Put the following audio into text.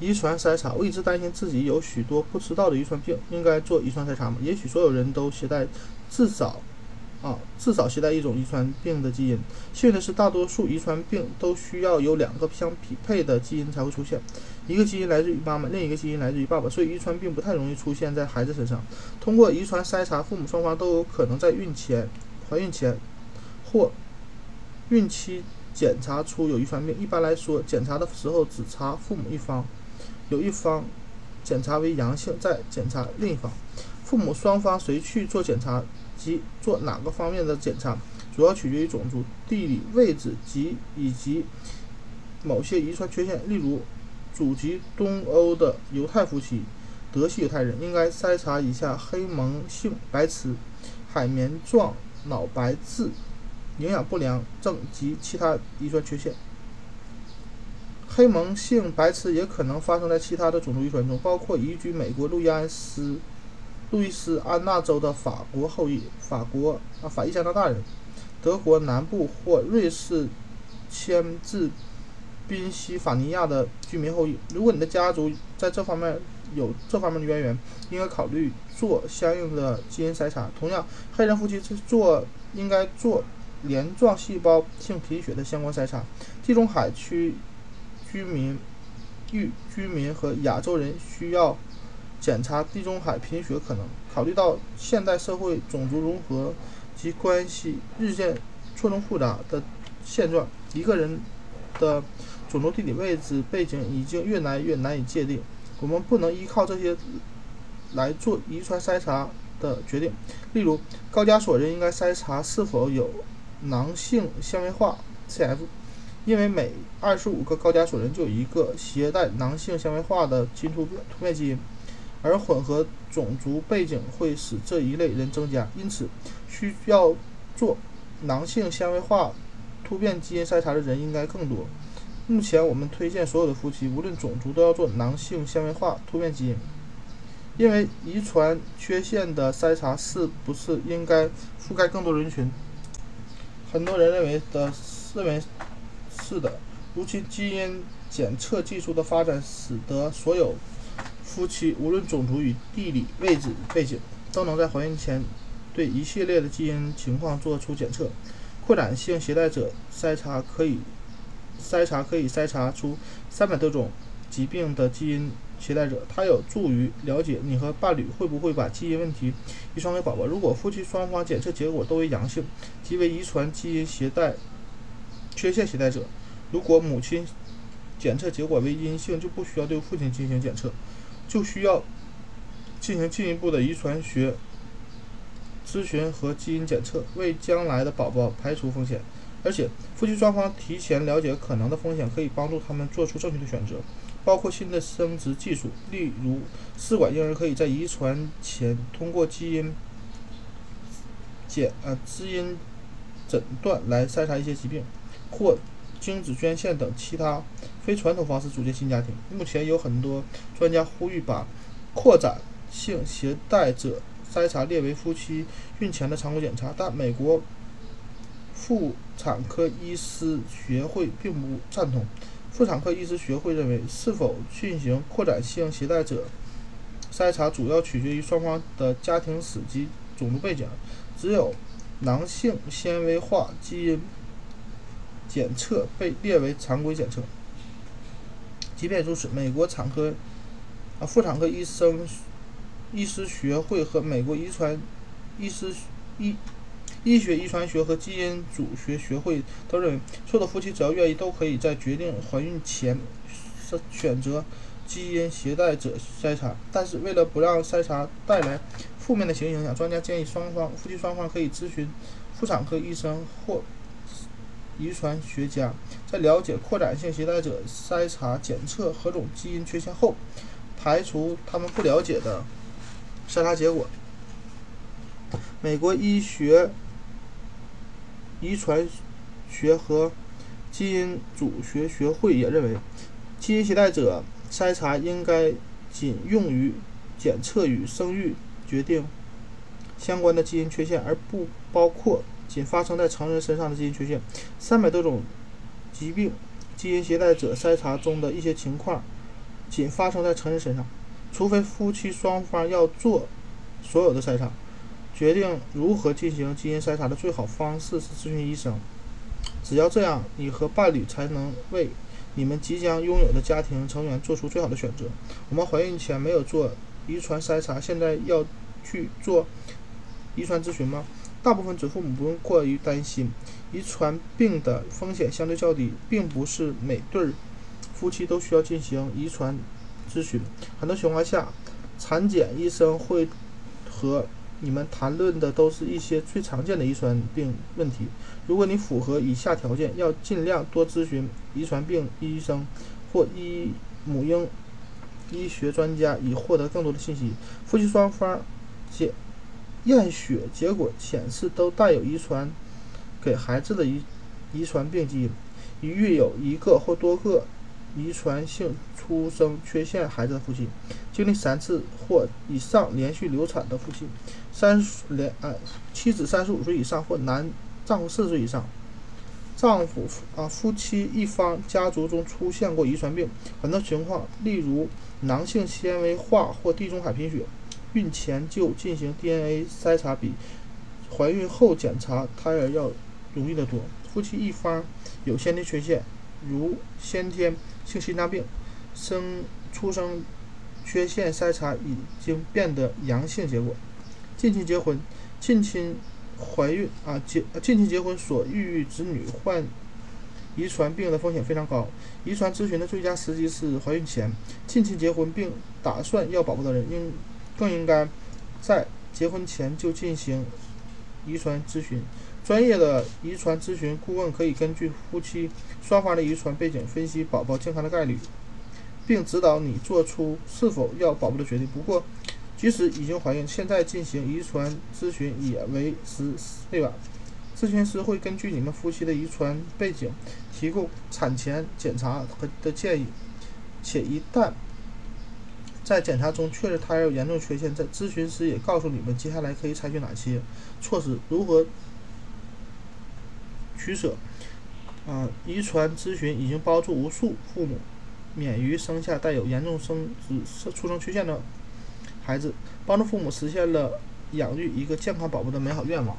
遗传筛查，我一直担心自己有许多不知道的遗传病，应该做遗传筛查吗？也许所有人都携带至少。啊，至少携带一种遗传病的基因。幸运的是，大多数遗传病都需要有两个相匹配的基因才会出现，一个基因来自于妈妈，另一个基因来自于爸爸，所以遗传病不太容易出现在孩子身上。通过遗传筛查，父母双方都有可能在孕前、怀孕前或孕期检查出有遗传病。一般来说，检查的时候只查父母一方，有一方检查为阳性，再检查另一方。父母双方谁去做检查？及做哪个方面的检查，主要取决于种族、地理位置及以及某些遗传缺陷。例如，祖籍东欧的犹太夫妻，德系犹太人应该筛查一下黑蒙性白痴、海绵状脑白质、营养不良症及其他遗传缺陷。黑蒙性白痴也可能发生在其他的种族遗传中，包括移居美国路易安斯。路易斯安那州的法国后裔、法国啊法裔加拿大人、德国南部或瑞士迁至宾夕法尼亚的居民后裔。如果你的家族在这方面有这方面的渊源，应该考虑做相应的基因筛查。同样，黑人夫妻是做应该做镰状细胞性贫血的相关筛查。地中海区居民、域居民和亚洲人需要。检查地中海贫血可能。考虑到现代社会种族融合及关系日渐错综复杂的现状，一个人的种族地理位置背景已经越来越难以界定。我们不能依靠这些来做遗传筛查的决定。例如，高加索人应该筛查是否有囊性纤维化 （CF），因为每二十五个高加索人就有一个携带囊性纤维化的基因突变突变基因。而混合种族背景会使这一类人增加，因此需要做囊性纤维化突变基因筛查的人应该更多。目前，我们推荐所有的夫妻，无论种族，都要做囊性纤维化突变基因，因为遗传缺陷的筛查是不是应该覆盖更多人群？很多人认为的认为是的。如今，基因检测技术的发展使得所有夫妻无论种族与地理位置背景，都能在怀孕前对一系列的基因情况做出检测。扩展性携带者筛查可以筛查可以筛查出三百多种疾病的基因携带者，它有助于了解你和伴侣会不会把基因问题遗传给宝宝。如果夫妻双方检测结果都为阳性，即为遗传基因携带缺陷携带者。如果母亲检测结果为阴性，就不需要对父亲进行检测。就需要进行进一步的遗传学咨询和基因检测，为将来的宝宝排除风险。而且，夫妻双方提前了解可能的风险，可以帮助他们做出正确的选择，包括新的生殖技术，例如试管婴儿可以在遗传前通过基因检呃基因诊断来筛查一些疾病，或精子捐献等其他。非传统方式组建新家庭。目前有很多专家呼吁把扩展性携带者筛查列为夫妻孕前的常规检查，但美国妇产科医师学会并不赞同。妇产科医师学会认为，是否进行扩展性携带者筛查主要取决于双方的家庭史及种族背景。只有囊性纤维化基因检测被列为常规检测。即便如此，美国产科啊妇产科医生医师学会和美国遗传医师医医学遗传学和基因组学学会都认为，所有的夫妻只要愿意，都可以在决定怀孕前选择基因携带者筛查。但是，为了不让筛查带来负面的情绪影响，专家建议双方夫妻双方可以咨询妇产科医生或。遗传学家在了解扩展性携带者筛查检测何种基因缺陷后，排除他们不了解的筛查结果。美国医学遗传学和基因组学学会也认为，基因携带者筛查应该仅用于检测与生育决定相关的基因缺陷，而不包括。仅发生在成人身上的基因缺陷，三百多种疾病基因携带者筛查中的一些情况，仅发生在成人身上，除非夫妻双方要做所有的筛查。决定如何进行基因筛查的最好方式是咨询医生。只要这样，你和伴侣才能为你们即将拥有的家庭成员做出最好的选择。我们怀孕前没有做遗传筛查，现在要去做遗传咨询吗？大部分准父母不用过于担心，遗传病的风险相对较低，并不是每对夫妻都需要进行遗传咨询。很多情况下，产检医生会和你们谈论的都是一些最常见的遗传病问题。如果你符合以下条件，要尽量多咨询遗传病医生或医母婴医学专家，以获得更多的信息。夫妻双方检验血结果显示都带有遗传给孩子的遗遗传病基因。一育有一个或多个遗传性出生缺陷孩子的父亲，经历三次或以上连续流产的父亲。三十连啊，妻子三十五岁以上或男丈夫四十岁以上，丈夫啊夫妻一方家族中出现过遗传病，很多情况，例如囊性纤维化或地中海贫血，孕前就进行 DNA 筛查比怀孕后检查胎儿要容易得多。夫妻一方有先天缺陷，如先天性心脏病，生出生缺陷筛查已经变得阳性结果。近亲结婚，近亲怀孕啊结近亲结婚所孕育子女患遗传病的风险非常高。遗传咨询的最佳时机是怀孕前。近亲结婚并打算要宝宝的人，应更应该在结婚前就进行遗传咨询。专业的遗传咨询顾问可以根据夫妻双方的遗传背景分析宝宝健康的概率，并指导你做出是否要宝宝的决定。不过，即使已经怀孕，现在进行遗传咨询也为时未晚。咨询师会根据你们夫妻的遗传背景，提供产前检查和的建议，且一旦在检查中确认胎儿有严重缺陷，在咨询师也告诉你们接下来可以采取哪些措施，如何取舍。啊，遗传咨询已经帮助无数父母免于生下带有严重生殖出生缺陷的。孩子帮助父母实现了养育一个健康宝宝的美好愿望。